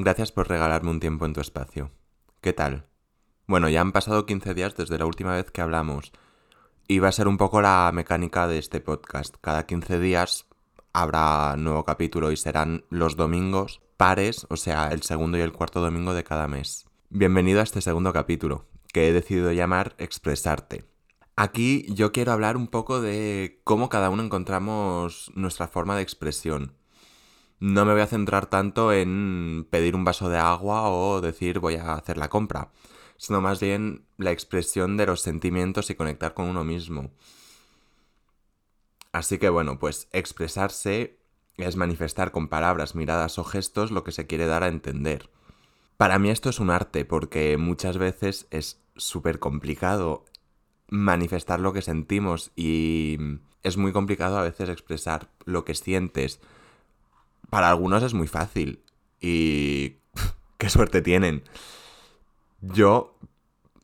Gracias por regalarme un tiempo en tu espacio. ¿Qué tal? Bueno, ya han pasado 15 días desde la última vez que hablamos. Y va a ser un poco la mecánica de este podcast. Cada 15 días habrá nuevo capítulo y serán los domingos pares, o sea, el segundo y el cuarto domingo de cada mes. Bienvenido a este segundo capítulo, que he decidido llamar Expresarte. Aquí yo quiero hablar un poco de cómo cada uno encontramos nuestra forma de expresión. No me voy a centrar tanto en pedir un vaso de agua o decir voy a hacer la compra, sino más bien la expresión de los sentimientos y conectar con uno mismo. Así que bueno, pues expresarse es manifestar con palabras, miradas o gestos lo que se quiere dar a entender. Para mí esto es un arte porque muchas veces es súper complicado manifestar lo que sentimos y es muy complicado a veces expresar lo que sientes. Para algunos es muy fácil y qué suerte tienen. Yo,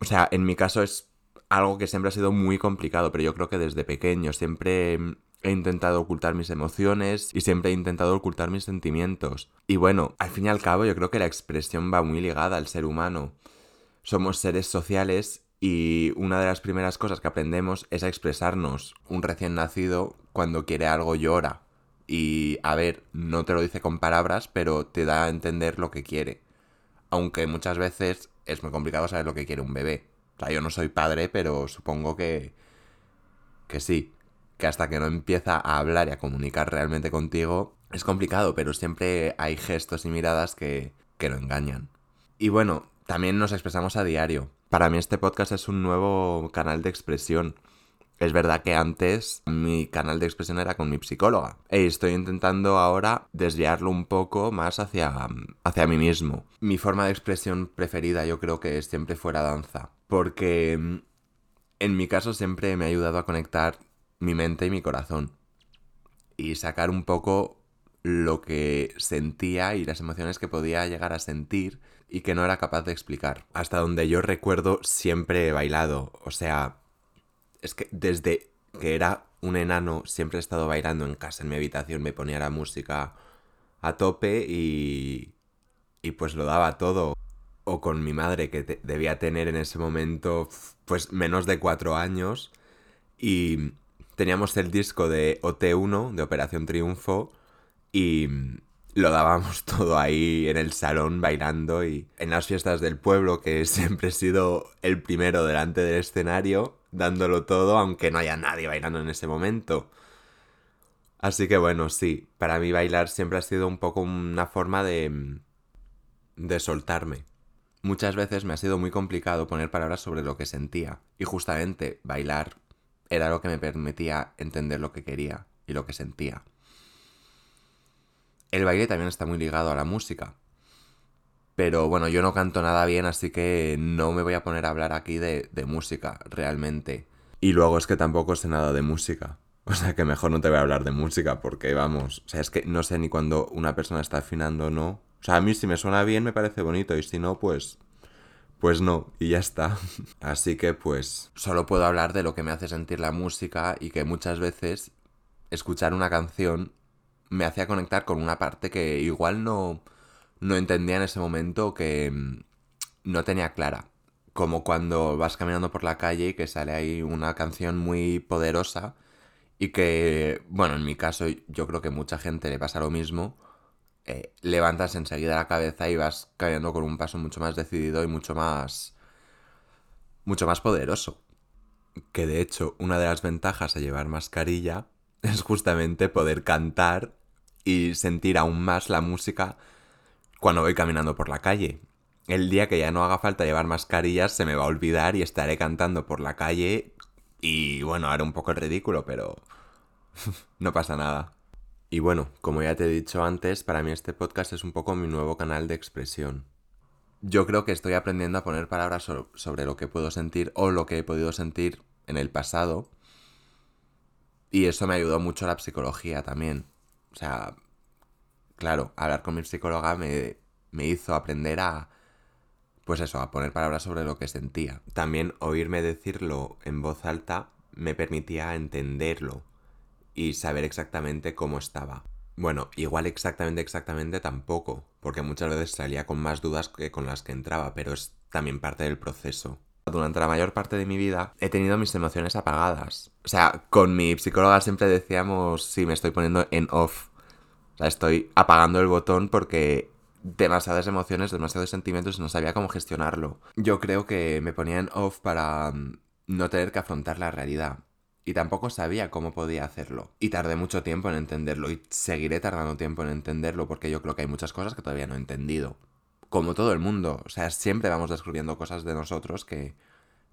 o sea, en mi caso es algo que siempre ha sido muy complicado, pero yo creo que desde pequeño siempre he intentado ocultar mis emociones y siempre he intentado ocultar mis sentimientos. Y bueno, al fin y al cabo yo creo que la expresión va muy ligada al ser humano. Somos seres sociales y una de las primeras cosas que aprendemos es expresarnos. Un recién nacido, cuando quiere algo, llora. Y, a ver, no te lo dice con palabras, pero te da a entender lo que quiere. Aunque muchas veces es muy complicado saber lo que quiere un bebé. O sea, yo no soy padre, pero supongo que... que sí. Que hasta que no empieza a hablar y a comunicar realmente contigo, es complicado, pero siempre hay gestos y miradas que, que lo engañan. Y bueno, también nos expresamos a diario. Para mí este podcast es un nuevo canal de expresión. Es verdad que antes mi canal de expresión era con mi psicóloga. Y estoy intentando ahora desviarlo un poco más hacia, hacia mí mismo. Mi forma de expresión preferida yo creo que siempre fuera danza. Porque mm, en mi caso siempre me ha ayudado a conectar mi mente y mi corazón. Y sacar un poco lo que sentía y las emociones que podía llegar a sentir y que no era capaz de explicar. Hasta donde yo recuerdo siempre he bailado, o sea, es que desde que era un enano siempre he estado bailando en casa, en mi habitación, me ponía la música a tope y... y pues lo daba todo. O con mi madre que debía tener en ese momento pues menos de cuatro años y teníamos el disco de OT1 de Operación Triunfo y lo dábamos todo ahí en el salón bailando y en las fiestas del pueblo, que siempre he sido el primero delante del escenario, dándolo todo, aunque no haya nadie bailando en ese momento. Así que bueno, sí, para mí bailar siempre ha sido un poco una forma de... de soltarme. Muchas veces me ha sido muy complicado poner palabras sobre lo que sentía, y justamente bailar era lo que me permitía entender lo que quería y lo que sentía. El baile también está muy ligado a la música. Pero bueno, yo no canto nada bien, así que no me voy a poner a hablar aquí de, música, realmente. Y luego es que tampoco sé nada de música. O sea que mejor no te voy a hablar de música, porque vamos, o sea, es que no sé ni cuando una persona está afinando o no. O sea, a mí si me suena bien me parece bonito, y si no, pues... Pues no, y ya está. Así que pues solo puedo hablar de lo que me hace sentir la música y que muchas veces escuchar una canción me hacía conectar con una parte que igual no, no entendía en ese momento que mm, no tenía clara. Como cuando vas caminando por la calle y que sale ahí una canción muy poderosa y que, bueno, en mi caso yo creo que mucha gente le pasa lo mismo. Eh, levantas enseguida la cabeza y vas caminando con un paso mucho más decidido y mucho más... mucho más poderoso. Que de hecho, una de las ventajas de llevar mascarilla es justamente poder cantar y sentir aún más la música cuando voy caminando por la calle. El día que ya no haga falta llevar mascarillas se me va a olvidar y estaré cantando por la calle y bueno, haré un poco el ridículo, pero no pasa nada. Y bueno, como ya te he dicho antes, para mí este podcast es un poco mi nuevo canal de expresión. Yo creo que estoy aprendiendo a poner palabras sobre lo que puedo sentir o lo que he podido sentir en el pasado. Y eso me ayudó mucho la psicología también. O sea, claro, hablar con mi psicóloga me, me hizo aprender a, pues eso, a poner palabras sobre lo que sentía. También oírme decirlo en voz alta me permitía entenderlo y saber exactamente cómo estaba. Bueno, igual exactamente, exactamente tampoco, porque muchas veces salía con más dudas que con las que entraba, pero es también parte del proceso. Durante la mayor parte de mi vida he tenido mis emociones apagadas. O sea, con mi psicóloga siempre decíamos, sí, me estoy poniendo en off. O sea, estoy apagando el botón porque demasiadas emociones, demasiados sentimientos y no sabía cómo gestionarlo. Yo creo que me ponía en off para mm, no tener que afrontar la realidad. Y tampoco sabía cómo podía hacerlo. Y tardé mucho tiempo en entenderlo. Y seguiré tardando tiempo en entenderlo porque yo creo que hay muchas cosas que todavía no he entendido. Como todo el mundo. O sea, siempre vamos descubriendo cosas de nosotros que,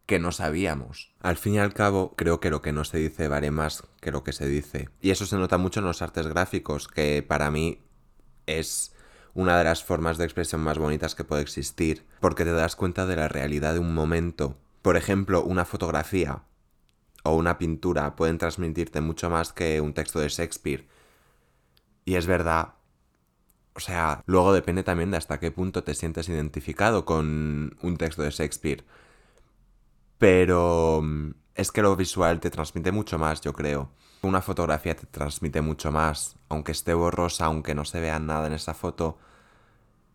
que no sabíamos. Al fin y al cabo, creo que lo que no se dice vale más que lo que se dice. Y eso se nota mucho en los artes gráficos, que para mí es una de las formas de expresión más bonitas que puede existir, porque te das cuenta de la realidad de un momento. Por ejemplo, una fotografía o una pintura pueden transmitirte mucho más que un texto de Shakespeare. Y es verdad. O sea, luego depende también de hasta qué punto te sientes identificado con un texto de Shakespeare. Pero mm, es que lo visual te transmite mucho más, yo creo. Una fotografía te transmite mucho más, aunque esté borrosa, aunque no se vea nada en esa foto.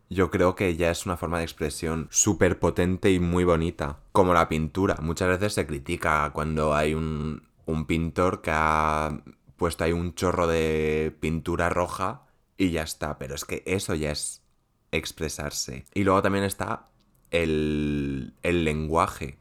Yo creo que ya es una forma de expresión súper potente y muy bonita. Como la pintura. Muchas veces se critica cuando hay un, un pintor que ha puesto ahí un chorro de pintura roja y ya está. Pero es que eso ya es expresarse. Y luego también está el, el lenguaje.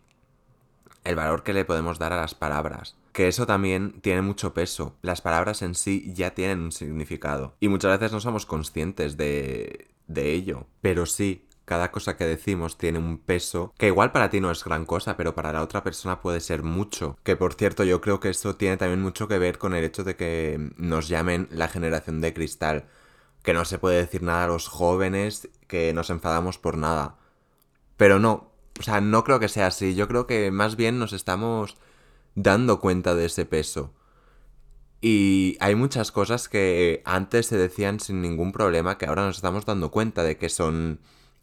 El valor que le podemos dar a las palabras que eso también tiene mucho peso. Las palabras en sí ya tienen un significado. Y muchas veces no somos conscientes de, de ello. Pero sí, cada cosa que decimos tiene un peso que igual para ti no es gran cosa, pero para la otra persona puede ser mucho. Que por cierto, yo creo que eso tiene también mucho que ver con el hecho de que nos llamen la generación de cristal. Que no se puede decir nada a los jóvenes, que nos enfadamos por nada. Pero no, o sea, no creo que sea así. Yo creo que más bien nos estamos dando cuenta de ese peso. Y hay muchas cosas que antes se decían sin ningún problema que ahora nos estamos dando cuenta de que son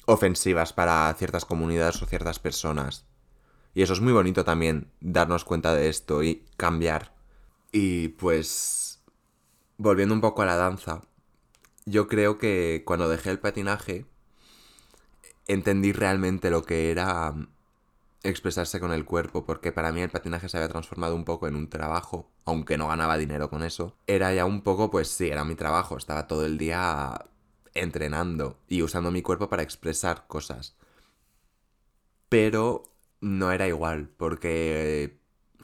ofensivas para ciertas comunidades o ciertas personas. Y eso es muy bonito también, darnos cuenta de esto y cambiar. Y pues, volviendo un poco a la danza, yo creo que cuando dejé el patinaje, entendí realmente lo que era expresarse con el cuerpo, porque para mí el patinaje se había transformado un poco en un trabajo, aunque no ganaba dinero con eso. Era ya un poco, pues sí, era mi trabajo, estaba todo el día entrenando y usando mi cuerpo para expresar cosas. Pero no era igual, porque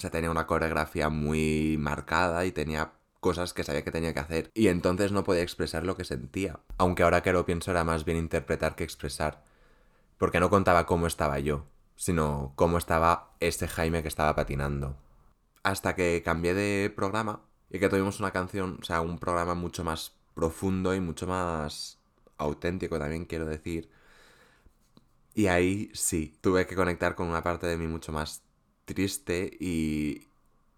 o tenía una coreografía muy marcada y tenía cosas que sabía que tenía que hacer. Y entonces no podía expresar lo que sentía. Aunque ahora que lo pienso era más bien interpretar que expresar. Porque no contaba cómo estaba yo sino cómo estaba este Jaime que estaba patinando. Hasta que cambié de programa y que tuvimos una canción, o sea, un programa mucho más profundo y mucho más auténtico también quiero decir. Y ahí sí, tuve que conectar con una parte de mí mucho más triste y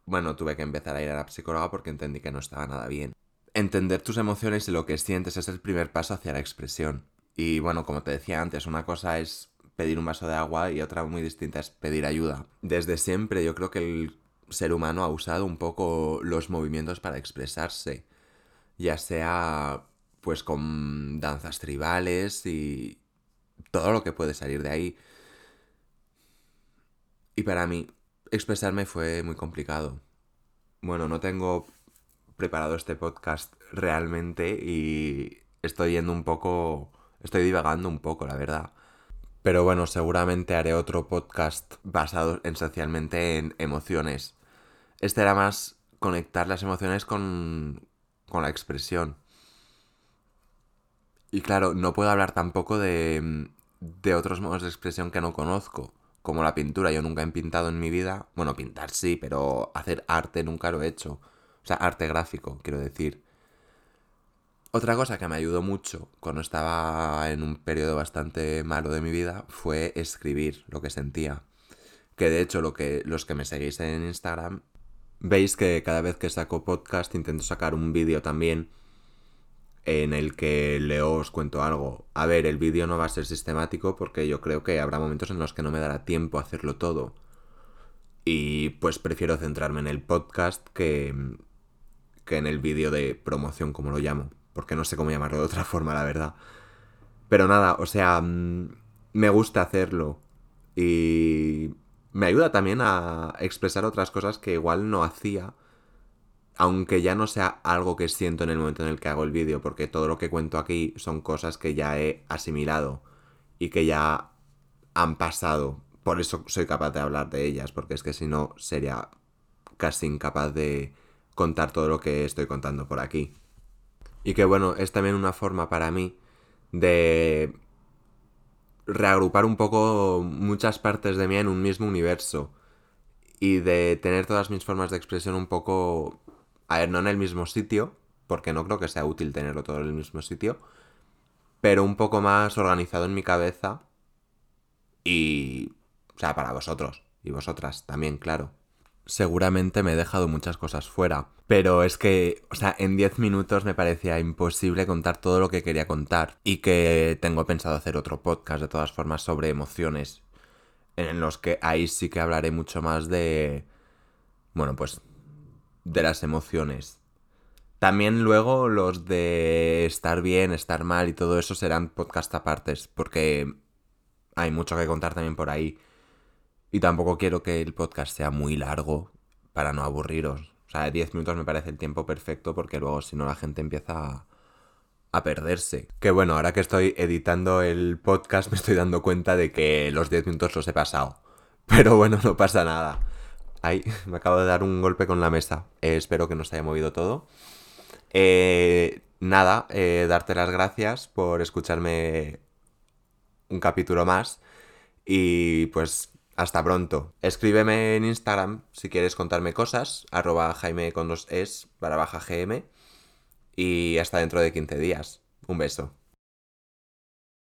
bueno, tuve que empezar a ir a la psicóloga porque entendí que no estaba nada bien. Entender tus emociones y lo que sientes es el primer paso hacia la expresión. Y bueno, como te decía antes, una cosa es pedir un vaso de agua y otra muy distinta es pedir ayuda. Desde siempre yo creo que el ser humano ha usado un poco los movimientos para expresarse, ya sea pues con danzas tribales y todo lo que puede salir de ahí. Y para mí expresarme fue muy complicado. Bueno, no tengo preparado este podcast realmente y estoy yendo un poco, estoy divagando un poco, la verdad. Pero bueno, seguramente haré otro podcast basado esencialmente en emociones. Este era más conectar las emociones con, con la expresión. Y claro, no puedo hablar tampoco de, de otros modos de expresión que no conozco, como la pintura. Yo nunca he pintado en mi vida. Bueno, pintar sí, pero hacer arte nunca lo he hecho. O sea, arte gráfico, quiero decir. Otra cosa que me ayudó mucho cuando estaba en un periodo bastante malo de mi vida fue escribir lo que sentía. Que de hecho lo que, los que me seguís en Instagram veis que cada vez que saco podcast intento sacar un vídeo también en el que leo os cuento algo. A ver, el vídeo no va a ser sistemático porque yo creo que habrá momentos en los que no me dará tiempo a hacerlo todo. Y pues prefiero centrarme en el podcast que, que en el vídeo de promoción, como lo llamo porque no sé cómo llamarlo de otra forma, la verdad. Pero nada, o sea, mm, me gusta hacerlo. Y me ayuda también a expresar otras cosas que igual no hacía. Aunque ya no sea algo que siento en el momento en el que hago el vídeo, porque todo lo que cuento aquí son cosas que ya he asimilado y que ya han pasado. Por eso soy capaz de hablar de ellas, porque es que si no sería casi incapaz de contar todo lo que estoy contando por aquí. Y que bueno, es también una forma para mí de reagrupar un poco muchas partes de mí en un mismo universo y de tener todas mis formas de expresión un poco, a ver, no en el mismo sitio, porque no creo que sea útil tenerlo todo en el mismo sitio, pero un poco más organizado en mi cabeza y, o sea, para vosotros y vosotras también, claro seguramente me he dejado muchas cosas fuera. Pero es que, o sea, en 10 minutos me parecía imposible contar todo lo que quería contar. Y que tengo pensado hacer otro podcast de todas formas sobre emociones. En los que ahí sí que hablaré mucho más de... Bueno, pues... De las emociones. También luego los de estar bien, estar mal y todo eso serán podcast apartes. Porque hay mucho que contar también por ahí. Y tampoco quiero que el podcast sea muy largo para no aburriros. O sea, 10 minutos me parece el tiempo perfecto porque luego si no la gente empieza a, perderse. Que bueno, ahora que estoy editando el podcast me estoy dando cuenta de que los 10 minutos los he pasado. Pero bueno, no pasa nada. Ay, me acabo de dar un golpe con la mesa. Eh, espero que no se haya movido todo. Eh, nada, eh, darte las gracias por escucharme un capítulo más. Y pues hasta pronto. Escríbeme en Instagram si quieres contarme cosas, arroba jaime con dos es, para baja gm. Y hasta dentro de 15 días. Un beso.